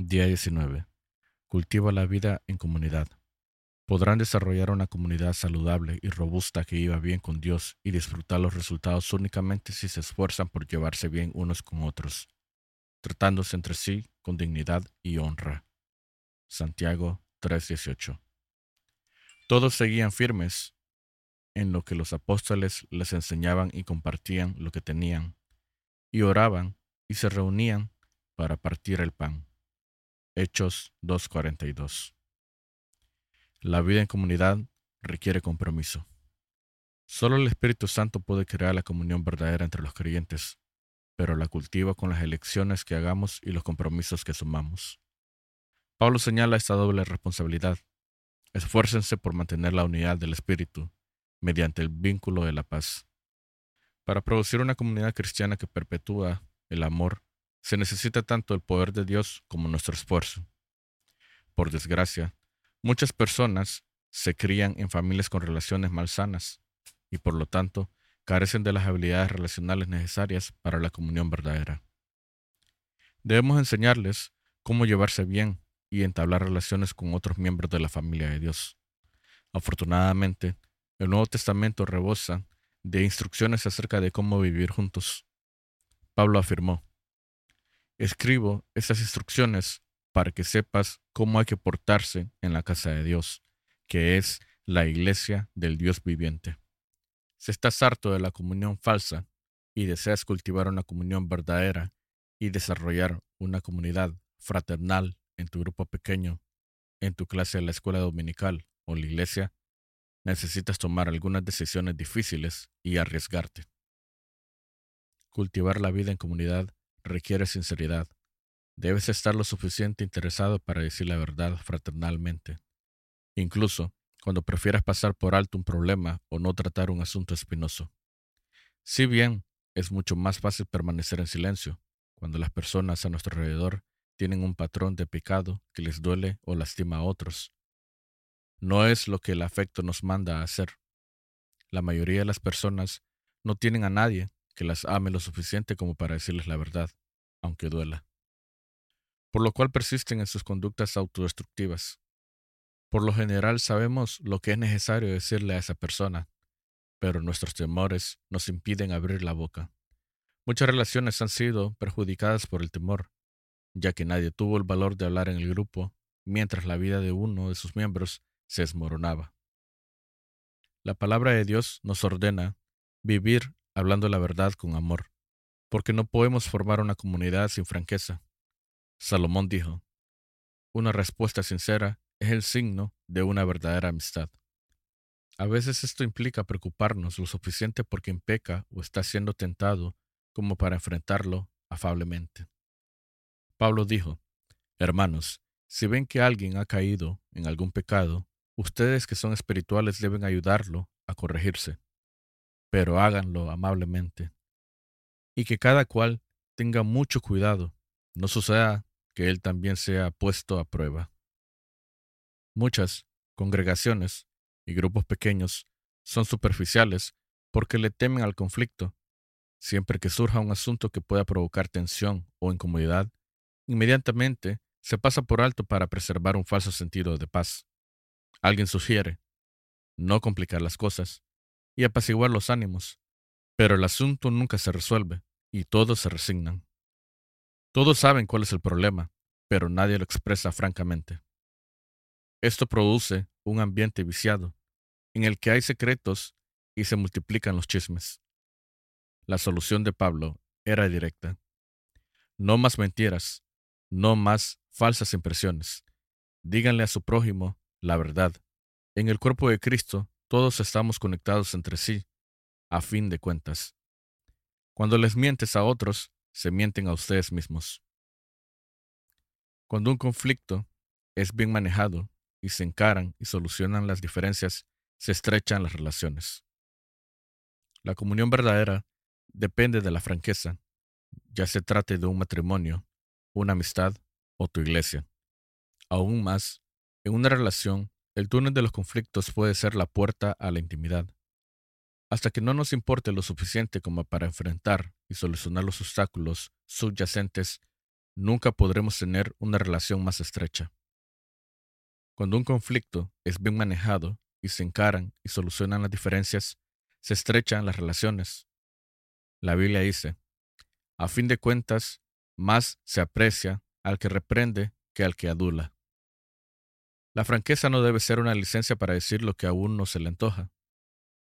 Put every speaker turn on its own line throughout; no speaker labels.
Día 19. Cultiva la vida en comunidad. Podrán desarrollar una comunidad saludable y robusta que iba bien con Dios y disfrutar los resultados únicamente si se esfuerzan por llevarse bien unos con otros, tratándose entre sí con dignidad y honra. Santiago 3:18. Todos seguían firmes en lo que los apóstoles les enseñaban y compartían lo que tenían, y oraban y se reunían para partir el pan. Hechos 2:42. La vida en comunidad requiere compromiso. Solo el Espíritu Santo puede crear la comunión verdadera entre los creyentes, pero la cultiva con las elecciones que hagamos y los compromisos que sumamos. Pablo señala esta doble responsabilidad. Esfuércense por mantener la unidad del Espíritu mediante el vínculo de la paz. Para producir una comunidad cristiana que perpetúa el amor, se necesita tanto el poder de Dios como nuestro esfuerzo. Por desgracia, Muchas personas se crían en familias con relaciones malsanas y por lo tanto carecen de las habilidades relacionales necesarias para la comunión verdadera. Debemos enseñarles cómo llevarse bien y entablar relaciones con otros miembros de la familia de Dios. Afortunadamente, el Nuevo Testamento rebosa de instrucciones acerca de cómo vivir juntos. Pablo afirmó, Escribo estas instrucciones para que sepas cómo hay que portarse en la casa de Dios, que es la iglesia del Dios viviente. Si estás harto de la comunión falsa y deseas cultivar una comunión verdadera y desarrollar una comunidad fraternal en tu grupo pequeño, en tu clase de la escuela dominical o la iglesia, necesitas tomar algunas decisiones difíciles y arriesgarte. Cultivar la vida en comunidad requiere sinceridad, Debes estar lo suficiente interesado para decir la verdad fraternalmente. Incluso cuando prefieras pasar por alto un problema o no tratar un asunto espinoso. Si bien es mucho más fácil permanecer en silencio cuando las personas a nuestro alrededor tienen un patrón de pecado que les duele o lastima a otros. No es lo que el afecto nos manda a hacer. La mayoría de las personas no tienen a nadie que las ame lo suficiente como para decirles la verdad, aunque duela por lo cual persisten en sus conductas autodestructivas. Por lo general sabemos lo que es necesario decirle a esa persona, pero nuestros temores nos impiden abrir la boca. Muchas relaciones han sido perjudicadas por el temor, ya que nadie tuvo el valor de hablar en el grupo mientras la vida de uno de sus miembros se desmoronaba. La palabra de Dios nos ordena vivir hablando la verdad con amor, porque no podemos formar una comunidad sin franqueza. Salomón dijo, una respuesta sincera es el signo de una verdadera amistad. A veces esto implica preocuparnos lo suficiente por quien peca o está siendo tentado como para enfrentarlo afablemente. Pablo dijo, Hermanos, si ven que alguien ha caído en algún pecado, ustedes que son espirituales deben ayudarlo a corregirse, pero háganlo amablemente. Y que cada cual tenga mucho cuidado, no suceda que él también sea puesto a prueba. Muchas congregaciones y grupos pequeños son superficiales porque le temen al conflicto. Siempre que surja un asunto que pueda provocar tensión o incomodidad, inmediatamente se pasa por alto para preservar un falso sentido de paz. Alguien sugiere no complicar las cosas y apaciguar los ánimos, pero el asunto nunca se resuelve y todos se resignan. Todos saben cuál es el problema, pero nadie lo expresa francamente. Esto produce un ambiente viciado, en el que hay secretos y se multiplican los chismes. La solución de Pablo era directa. No más mentiras, no más falsas impresiones. Díganle a su prójimo la verdad. En el cuerpo de Cristo todos estamos conectados entre sí, a fin de cuentas. Cuando les mientes a otros, se mienten a ustedes mismos. Cuando un conflicto es bien manejado y se encaran y solucionan las diferencias, se estrechan las relaciones. La comunión verdadera depende de la franqueza, ya se trate de un matrimonio, una amistad o tu iglesia. Aún más, en una relación, el túnel de los conflictos puede ser la puerta a la intimidad. Hasta que no nos importe lo suficiente como para enfrentar y solucionar los obstáculos subyacentes, nunca podremos tener una relación más estrecha. Cuando un conflicto es bien manejado y se encaran y solucionan las diferencias, se estrechan las relaciones. La Biblia dice, a fin de cuentas, más se aprecia al que reprende que al que adula. La franqueza no debe ser una licencia para decir lo que a uno se le antoja,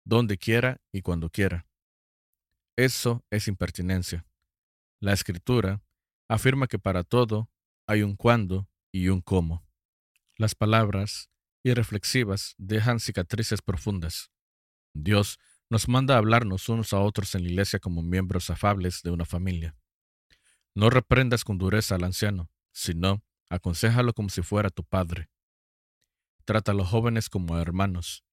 donde quiera y cuando quiera. Eso es impertinencia. La escritura afirma que para todo hay un cuándo y un cómo. Las palabras irreflexivas dejan cicatrices profundas. Dios nos manda a hablarnos unos a otros en la iglesia como miembros afables de una familia. No reprendas con dureza al anciano, sino aconsejalo como si fuera tu padre. Trata a los jóvenes como a hermanos,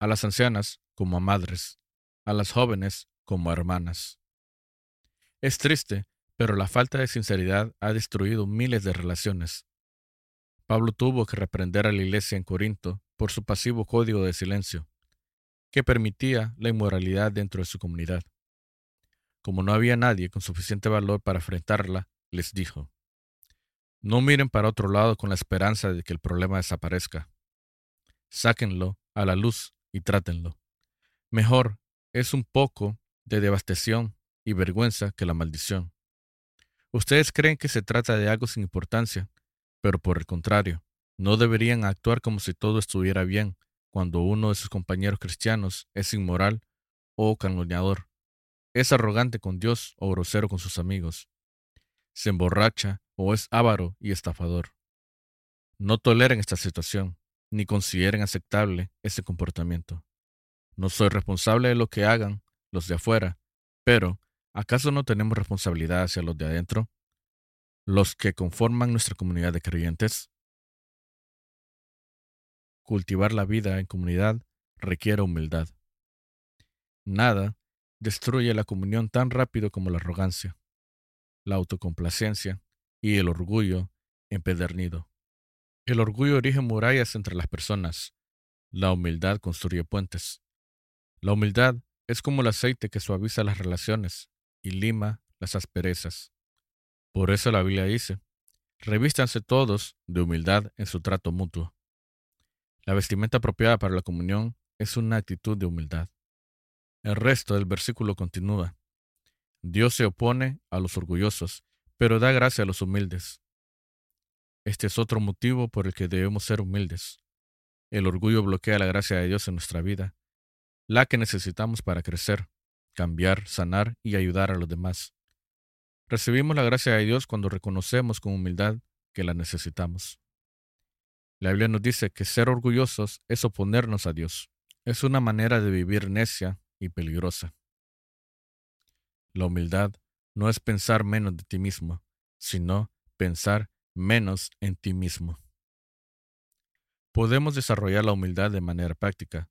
a las ancianas como a madres, a las jóvenes como a hermanas. Es triste, pero la falta de sinceridad ha destruido miles de relaciones. Pablo tuvo que reprender a la iglesia en Corinto por su pasivo código de silencio, que permitía la inmoralidad dentro de su comunidad. Como no había nadie con suficiente valor para enfrentarla, les dijo, No miren para otro lado con la esperanza de que el problema desaparezca. Sáquenlo a la luz y trátenlo. Mejor es un poco de devastación y vergüenza que la maldición. Ustedes creen que se trata de algo sin importancia, pero por el contrario, no deberían actuar como si todo estuviera bien cuando uno de sus compañeros cristianos es inmoral o calumniador, es arrogante con Dios o grosero con sus amigos, se emborracha o es avaro y estafador. No toleren esta situación, ni consideren aceptable ese comportamiento. No soy responsable de lo que hagan los de afuera, pero ¿acaso no tenemos responsabilidad hacia los de adentro? los que conforman nuestra comunidad de creyentes. Cultivar la vida en comunidad requiere humildad. Nada destruye la comunión tan rápido como la arrogancia, la autocomplacencia y el orgullo empedernido. El orgullo erige murallas entre las personas, la humildad construye puentes. La humildad es como el aceite que suaviza las relaciones y lima las asperezas. Por eso la Biblia dice, revístanse todos de humildad en su trato mutuo. La vestimenta apropiada para la comunión es una actitud de humildad. El resto del versículo continúa. Dios se opone a los orgullosos, pero da gracia a los humildes. Este es otro motivo por el que debemos ser humildes. El orgullo bloquea la gracia de Dios en nuestra vida, la que necesitamos para crecer, cambiar, sanar y ayudar a los demás. Recibimos la gracia de Dios cuando reconocemos con humildad que la necesitamos. La Biblia nos dice que ser orgullosos es oponernos a Dios. Es una manera de vivir necia y peligrosa. La humildad no es pensar menos de ti mismo, sino pensar menos en ti mismo. Podemos desarrollar la humildad de manera práctica,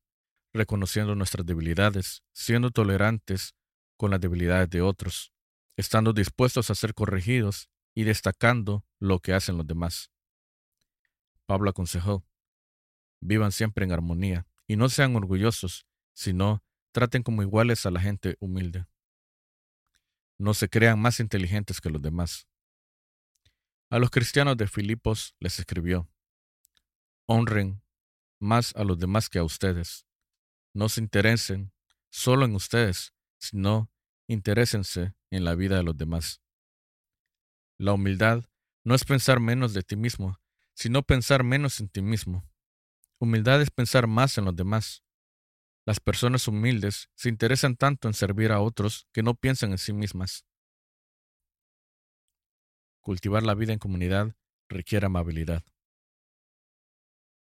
reconociendo nuestras debilidades, siendo tolerantes con las debilidades de otros, estando dispuestos a ser corregidos y destacando lo que hacen los demás. Pablo aconsejó, vivan siempre en armonía y no sean orgullosos, sino traten como iguales a la gente humilde. No se crean más inteligentes que los demás. A los cristianos de Filipos les escribió, honren más a los demás que a ustedes. No se interesen solo en ustedes, sino interésense en la vida de los demás. La humildad no es pensar menos de ti mismo, sino pensar menos en ti mismo. Humildad es pensar más en los demás. Las personas humildes se interesan tanto en servir a otros que no piensan en sí mismas. Cultivar la vida en comunidad requiere amabilidad.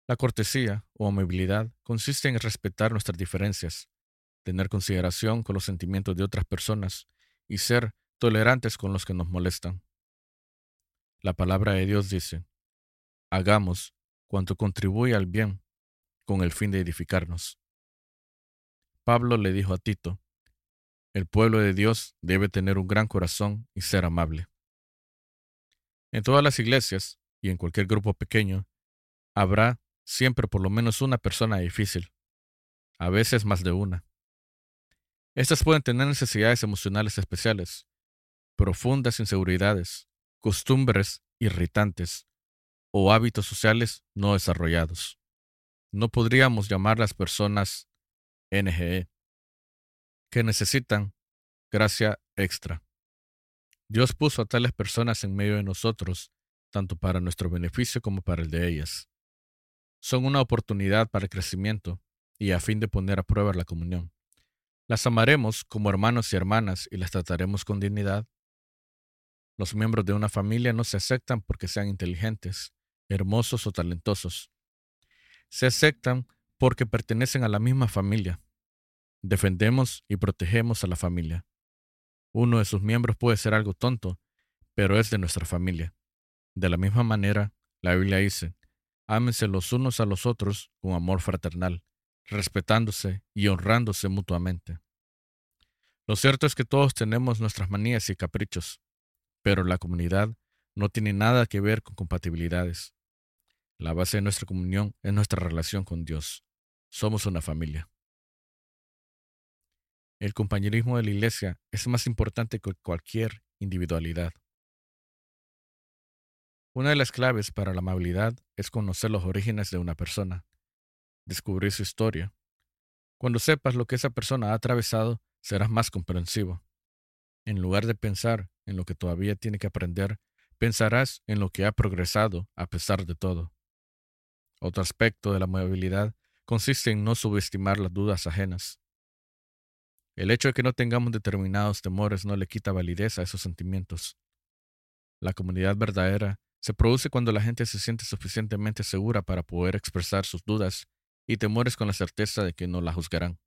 La cortesía o amabilidad consiste en respetar nuestras diferencias, tener consideración con los sentimientos de otras personas y ser tolerantes con los que nos molestan. La palabra de Dios dice, hagamos cuanto contribuye al bien con el fin de edificarnos. Pablo le dijo a Tito, el pueblo de Dios debe tener un gran corazón y ser amable. En todas las iglesias y en cualquier grupo pequeño, habrá siempre por lo menos una persona difícil, a veces más de una. Estas pueden tener necesidades emocionales especiales, profundas inseguridades, costumbres irritantes o hábitos sociales no desarrollados. No podríamos llamar las personas NGE, que necesitan gracia extra. Dios puso a tales personas en medio de nosotros, tanto para nuestro beneficio como para el de ellas. Son una oportunidad para el crecimiento y a fin de poner a prueba la comunión. Las amaremos como hermanos y hermanas y las trataremos con dignidad. Los miembros de una familia no se aceptan porque sean inteligentes, hermosos o talentosos. Se aceptan porque pertenecen a la misma familia. Defendemos y protegemos a la familia. Uno de sus miembros puede ser algo tonto, pero es de nuestra familia. De la misma manera, la Biblia dice, ámense los unos a los otros con amor fraternal, respetándose y honrándose mutuamente. Lo cierto es que todos tenemos nuestras manías y caprichos, pero la comunidad no tiene nada que ver con compatibilidades. La base de nuestra comunión es nuestra relación con Dios. Somos una familia. El compañerismo de la iglesia es más importante que cualquier individualidad. Una de las claves para la amabilidad es conocer los orígenes de una persona, descubrir su historia. Cuando sepas lo que esa persona ha atravesado, serás más comprensivo. En lugar de pensar en lo que todavía tiene que aprender, pensarás en lo que ha progresado a pesar de todo. Otro aspecto de la amabilidad consiste en no subestimar las dudas ajenas. El hecho de que no tengamos determinados temores no le quita validez a esos sentimientos. La comunidad verdadera se produce cuando la gente se siente suficientemente segura para poder expresar sus dudas y temores con la certeza de que no la juzgarán.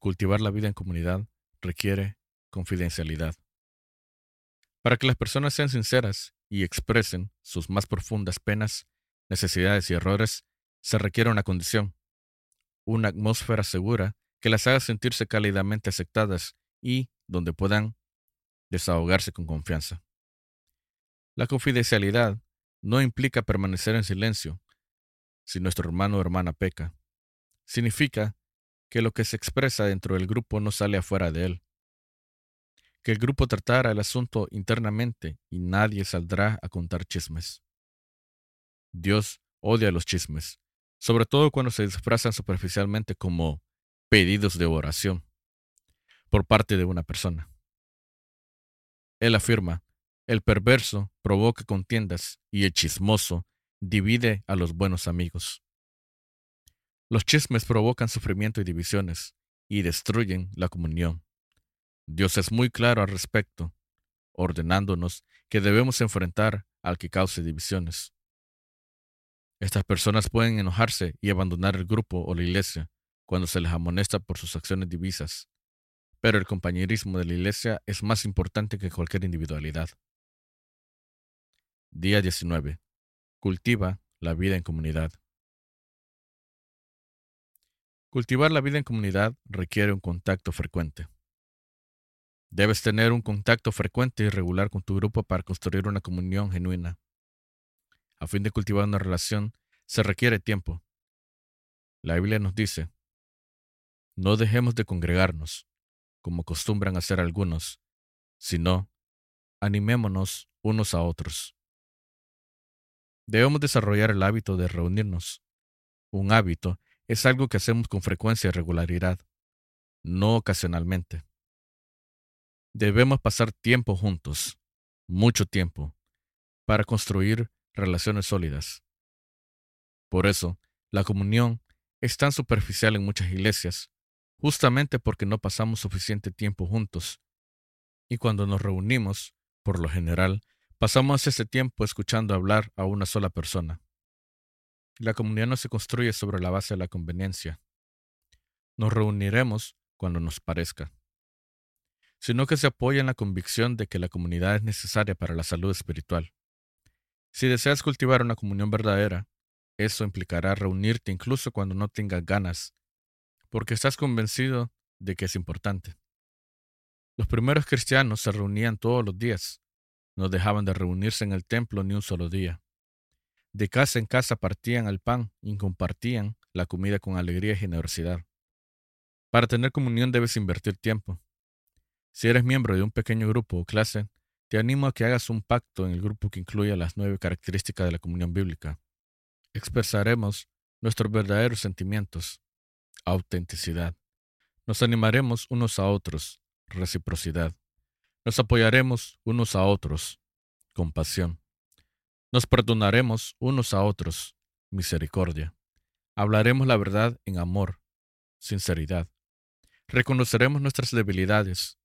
Cultivar la vida en comunidad requiere confidencialidad. Para que las personas sean sinceras y expresen sus más profundas penas, necesidades y errores, se requiere una condición, una atmósfera segura que las haga sentirse cálidamente aceptadas y donde puedan desahogarse con confianza. La confidencialidad no implica permanecer en silencio si nuestro hermano o hermana peca. Significa que lo que se expresa dentro del grupo no sale afuera de él. Que el grupo tratara el asunto internamente y nadie saldrá a contar chismes. Dios odia los chismes, sobre todo cuando se disfrazan superficialmente como pedidos de oración por parte de una persona. Él afirma, el perverso provoca contiendas y el chismoso divide a los buenos amigos. Los chismes provocan sufrimiento y divisiones y destruyen la comunión. Dios es muy claro al respecto, ordenándonos que debemos enfrentar al que cause divisiones. Estas personas pueden enojarse y abandonar el grupo o la iglesia cuando se les amonesta por sus acciones divisas, pero el compañerismo de la iglesia es más importante que cualquier individualidad. Día 19. Cultiva la vida en comunidad. Cultivar la vida en comunidad requiere un contacto frecuente. Debes tener un contacto frecuente y regular con tu grupo para construir una comunión genuina. A fin de cultivar una relación, se requiere tiempo. La Biblia nos dice, no dejemos de congregarnos, como acostumbran hacer algunos, sino animémonos unos a otros. Debemos desarrollar el hábito de reunirnos. Un hábito es algo que hacemos con frecuencia y regularidad, no ocasionalmente. Debemos pasar tiempo juntos, mucho tiempo, para construir relaciones sólidas. Por eso, la comunión es tan superficial en muchas iglesias justamente porque no pasamos suficiente tiempo juntos. Y cuando nos reunimos, por lo general, pasamos ese tiempo escuchando hablar a una sola persona. La comunidad no se construye sobre la base de la conveniencia. Nos reuniremos cuando nos parezca, sino que se apoya en la convicción de que la comunidad es necesaria para la salud espiritual. Si deseas cultivar una comunión verdadera, eso implicará reunirte incluso cuando no tengas ganas porque estás convencido de que es importante. Los primeros cristianos se reunían todos los días, no dejaban de reunirse en el templo ni un solo día. De casa en casa partían el pan y compartían la comida con alegría y generosidad. Para tener comunión debes invertir tiempo. Si eres miembro de un pequeño grupo o clase, te animo a que hagas un pacto en el grupo que incluya las nueve características de la comunión bíblica. Expresaremos nuestros verdaderos sentimientos, autenticidad. Nos animaremos unos a otros, reciprocidad. Nos apoyaremos unos a otros, compasión. Nos perdonaremos unos a otros, misericordia. Hablaremos la verdad en amor, sinceridad. Reconoceremos nuestras debilidades,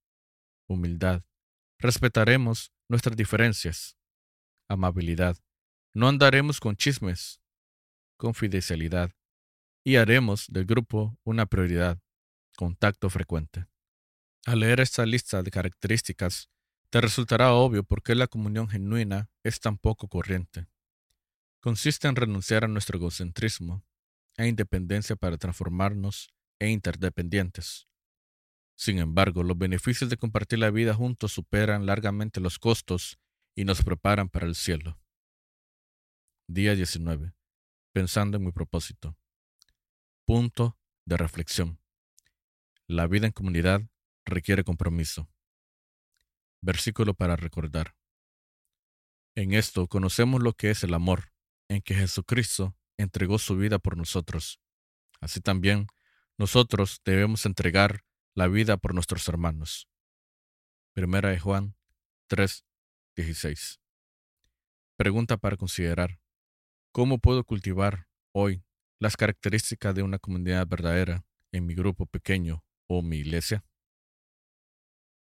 humildad. Respetaremos nuestras diferencias, amabilidad. No andaremos con chismes, confidencialidad. Y haremos del grupo una prioridad, contacto frecuente. Al leer esta lista de características, te resultará obvio por qué la comunión genuina es tan poco corriente. Consiste en renunciar a nuestro egocentrismo e independencia para transformarnos en interdependientes. Sin embargo, los beneficios de compartir la vida juntos superan largamente los costos y nos preparan para el cielo. Día 19. Pensando en mi propósito. Punto de reflexión. La vida en comunidad requiere compromiso. Versículo para recordar. En esto conocemos lo que es el amor, en que Jesucristo entregó su vida por nosotros. Así también, nosotros debemos entregar la vida por nuestros hermanos. Primera de Juan 3, 16. Pregunta para considerar. ¿Cómo puedo cultivar hoy las características de una comunidad verdadera en mi grupo pequeño o mi iglesia?